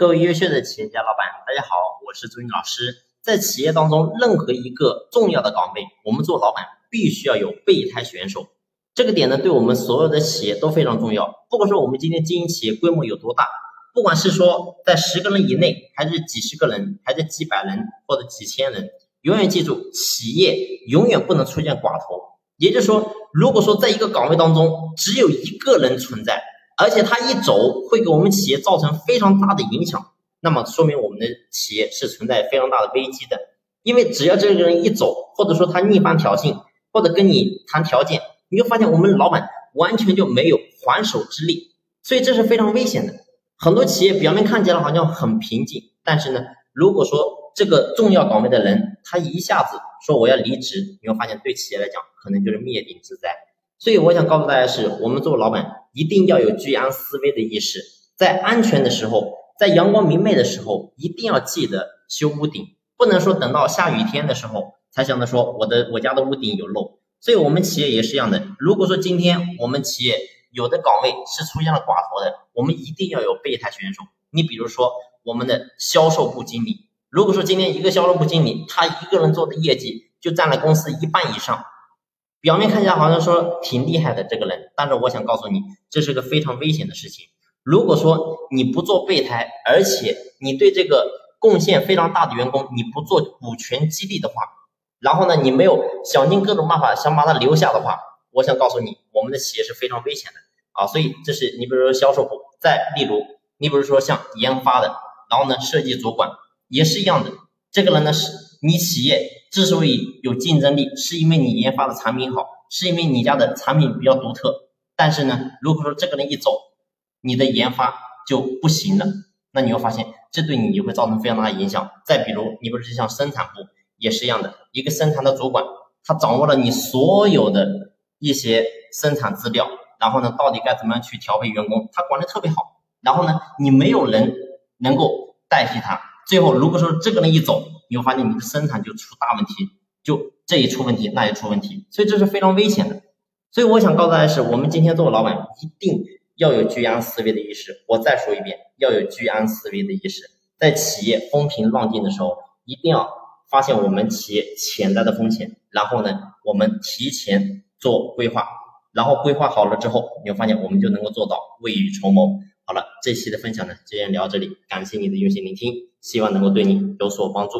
各位优秀的企业家老板，大家好，我是朱云老师。在企业当中，任何一个重要的岗位，我们做老板必须要有备胎选手。这个点呢，对我们所有的企业都非常重要。不管说我们今天经营企业规模有多大，不管是说在十个人以内，还是几十个人，还是几百人或者几千人，永远记住，企业永远不能出现寡头。也就是说，如果说在一个岗位当中只有一个人存在，而且他一走会给我们企业造成非常大的影响，那么说明我们的企业是存在非常大的危机的。因为只要这个人一走，或者说他逆反挑衅，或者跟你谈条件，你就发现我们老板完全就没有还手之力，所以这是非常危险的。很多企业表面看起来好像很平静，但是呢，如果说这个重要岗位的人他一下子说我要离职，你会发现对企业来讲可能就是灭顶之灾。所以我想告诉大家是，我们做老板。一定要有居安思危的意识，在安全的时候，在阳光明媚的时候，一定要记得修屋顶，不能说等到下雨天的时候才想着说我的我家的屋顶有漏。所以，我们企业也是一样的。如果说今天我们企业有的岗位是出现了寡头的，我们一定要有备胎选手。你比如说我们的销售部经理，如果说今天一个销售部经理他一个人做的业绩就占了公司一半以上。表面看起来好像说挺厉害的这个人，但是我想告诉你，这是个非常危险的事情。如果说你不做备胎，而且你对这个贡献非常大的员工，你不做股权激励的话，然后呢，你没有想尽各种办法想把他留下的话，我想告诉你，我们的企业是非常危险的啊。所以这是你比如说销售部，再例如你比如说像研发的，然后呢设计主管也是一样的，这个人呢是你企业。之所以有竞争力，是因为你研发的产品好，是因为你家的产品比较独特。但是呢，如果说这个人一走，你的研发就不行了，那你会发现这对你也会造成非常大的影响。再比如，你不是像生产部也是一样的，一个生产的主管，他掌握了你所有的一些生产资料，然后呢，到底该怎么样去调配员工，他管的特别好。然后呢，你没有人能够代替他。最后，如果说这个人一走，你会发现你的生产就出大问题，就这一出问题，那也出问题，所以这是非常危险的。所以我想告诉大家是，我们今天作为老板，一定要有居安思危的意识。我再说一遍，要有居安思危的意识。在企业风平浪静的时候，一定要发现我们企业潜在的风险，然后呢，我们提前做规划，然后规划好了之后，你会发现我们就能够做到未雨绸缪。好了，这期的分享呢，就先聊到这里，感谢你的用心聆听。希望能够对你有所帮助。